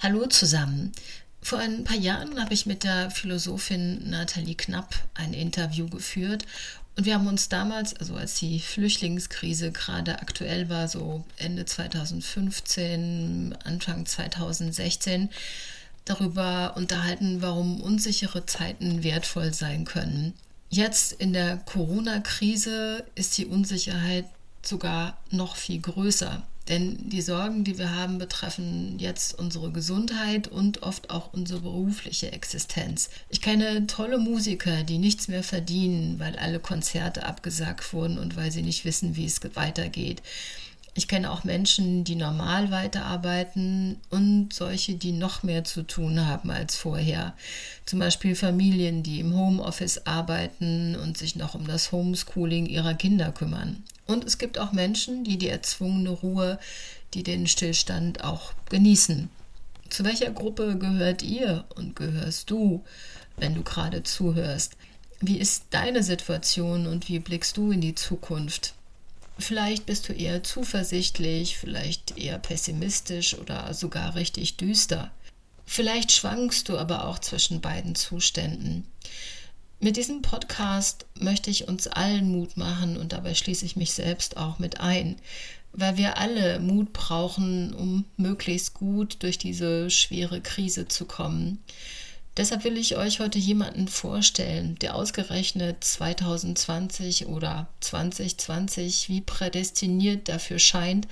Hallo zusammen. Vor ein paar Jahren habe ich mit der Philosophin Nathalie Knapp ein Interview geführt und wir haben uns damals, also als die Flüchtlingskrise gerade aktuell war, so Ende 2015, Anfang 2016, darüber unterhalten, warum unsichere Zeiten wertvoll sein können. Jetzt in der Corona-Krise ist die Unsicherheit sogar noch viel größer. Denn die Sorgen, die wir haben, betreffen jetzt unsere Gesundheit und oft auch unsere berufliche Existenz. Ich kenne tolle Musiker, die nichts mehr verdienen, weil alle Konzerte abgesagt wurden und weil sie nicht wissen, wie es weitergeht. Ich kenne auch Menschen, die normal weiterarbeiten und solche, die noch mehr zu tun haben als vorher. Zum Beispiel Familien, die im Homeoffice arbeiten und sich noch um das Homeschooling ihrer Kinder kümmern. Und es gibt auch Menschen, die die erzwungene Ruhe, die den Stillstand auch genießen. Zu welcher Gruppe gehört ihr und gehörst du, wenn du gerade zuhörst? Wie ist deine Situation und wie blickst du in die Zukunft? Vielleicht bist du eher zuversichtlich, vielleicht eher pessimistisch oder sogar richtig düster. Vielleicht schwankst du aber auch zwischen beiden Zuständen. Mit diesem Podcast möchte ich uns allen Mut machen und dabei schließe ich mich selbst auch mit ein, weil wir alle Mut brauchen, um möglichst gut durch diese schwere Krise zu kommen. Deshalb will ich euch heute jemanden vorstellen, der ausgerechnet 2020 oder 2020 wie prädestiniert dafür scheint,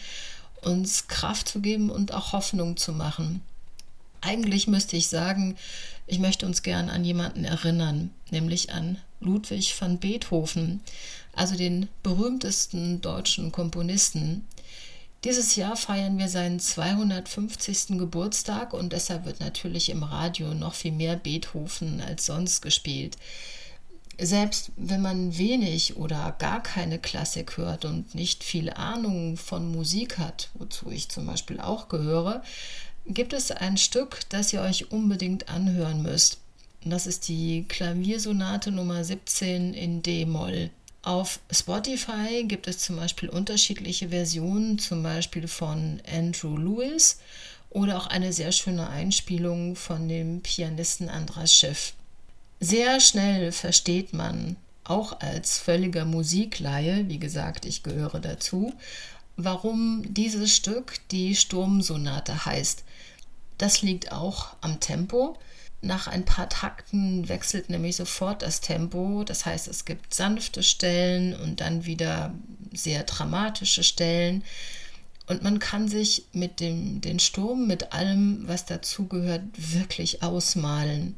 uns Kraft zu geben und auch Hoffnung zu machen. Eigentlich müsste ich sagen, ich möchte uns gern an jemanden erinnern, nämlich an Ludwig van Beethoven, also den berühmtesten deutschen Komponisten. Dieses Jahr feiern wir seinen 250. Geburtstag und deshalb wird natürlich im Radio noch viel mehr Beethoven als sonst gespielt. Selbst wenn man wenig oder gar keine Klassik hört und nicht viel Ahnung von Musik hat, wozu ich zum Beispiel auch gehöre, gibt es ein Stück, das ihr euch unbedingt anhören müsst. Das ist die Klaviersonate Nummer 17 in D-Moll. Auf Spotify gibt es zum Beispiel unterschiedliche Versionen, zum Beispiel von Andrew Lewis oder auch eine sehr schöne Einspielung von dem Pianisten Andras Schiff. Sehr schnell versteht man, auch als völliger Musikleihe, wie gesagt, ich gehöre dazu, warum dieses Stück die Sturmsonate heißt. Das liegt auch am Tempo. Nach ein paar Takten wechselt nämlich sofort das Tempo. Das heißt, es gibt sanfte Stellen und dann wieder sehr dramatische Stellen. Und man kann sich mit dem den Sturm, mit allem, was dazugehört, wirklich ausmalen.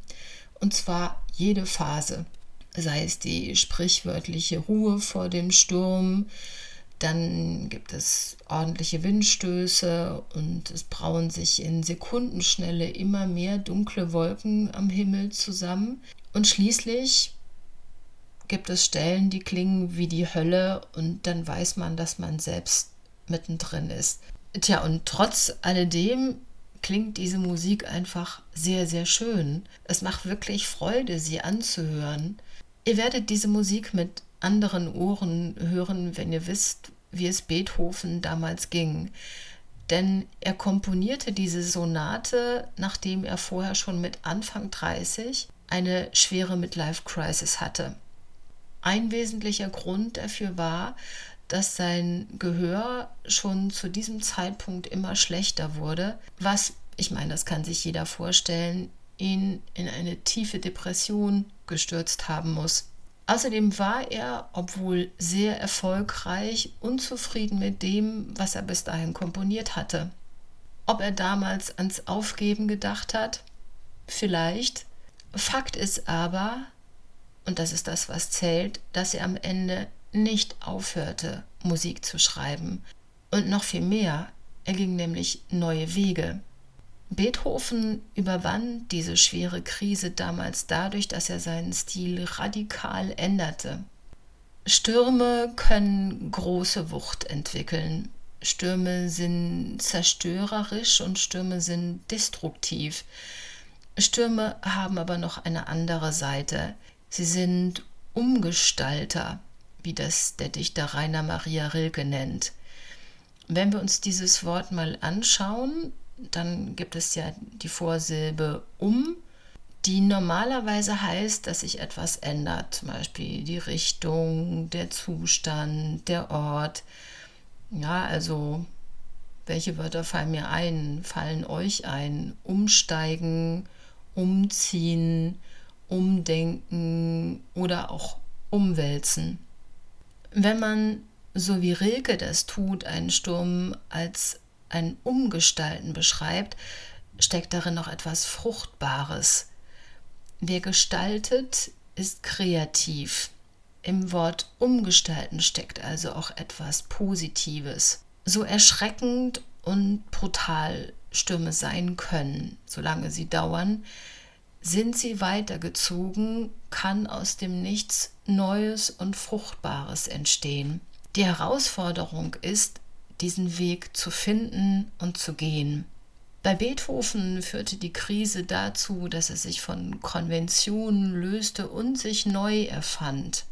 Und zwar jede Phase. Sei es die sprichwörtliche Ruhe vor dem Sturm, dann gibt es ordentliche Windstöße und es brauen sich in Sekundenschnelle immer mehr dunkle Wolken am Himmel zusammen. Und schließlich gibt es Stellen, die klingen wie die Hölle und dann weiß man, dass man selbst mittendrin ist. Tja, und trotz alledem klingt diese Musik einfach sehr, sehr schön. Es macht wirklich Freude, sie anzuhören. Ihr werdet diese Musik mit anderen Ohren hören, wenn ihr wisst, wie es Beethoven damals ging. Denn er komponierte diese Sonate, nachdem er vorher schon mit Anfang 30 eine schwere Midlife-Crisis hatte. Ein wesentlicher Grund dafür war, dass sein Gehör schon zu diesem Zeitpunkt immer schlechter wurde, was, ich meine, das kann sich jeder vorstellen, ihn in eine tiefe Depression gestürzt haben muss. Außerdem war er, obwohl sehr erfolgreich, unzufrieden mit dem, was er bis dahin komponiert hatte. Ob er damals ans Aufgeben gedacht hat? Vielleicht. Fakt ist aber, und das ist das, was zählt, dass er am Ende nicht aufhörte, Musik zu schreiben. Und noch viel mehr, er ging nämlich neue Wege. Beethoven überwand diese schwere Krise damals dadurch, dass er seinen Stil radikal änderte. Stürme können große Wucht entwickeln. Stürme sind zerstörerisch und Stürme sind destruktiv. Stürme haben aber noch eine andere Seite. Sie sind Umgestalter, wie das der Dichter Rainer Maria Rilke nennt. Wenn wir uns dieses Wort mal anschauen, dann gibt es ja die Vorsilbe um, die normalerweise heißt, dass sich etwas ändert, zum Beispiel die Richtung, der Zustand, der Ort. Ja, also welche Wörter fallen mir ein, fallen euch ein? Umsteigen, umziehen, umdenken oder auch umwälzen. Wenn man, so wie Rilke das tut, einen Sturm als ein Umgestalten beschreibt, steckt darin noch etwas Fruchtbares. Wer gestaltet, ist kreativ. Im Wort umgestalten steckt also auch etwas Positives. So erschreckend und brutal Stürme sein können, solange sie dauern, sind sie weitergezogen, kann aus dem Nichts Neues und Fruchtbares entstehen. Die Herausforderung ist, diesen Weg zu finden und zu gehen. Bei Beethoven führte die Krise dazu, dass er sich von Konventionen löste und sich neu erfand.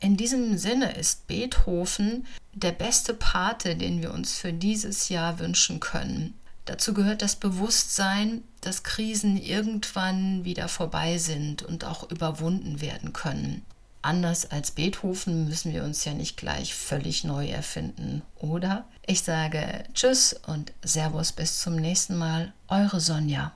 In diesem Sinne ist Beethoven der beste Pate, den wir uns für dieses Jahr wünschen können. Dazu gehört das Bewusstsein, dass Krisen irgendwann wieder vorbei sind und auch überwunden werden können. Anders als Beethoven müssen wir uns ja nicht gleich völlig neu erfinden, oder? Ich sage Tschüss und Servus bis zum nächsten Mal, eure Sonja.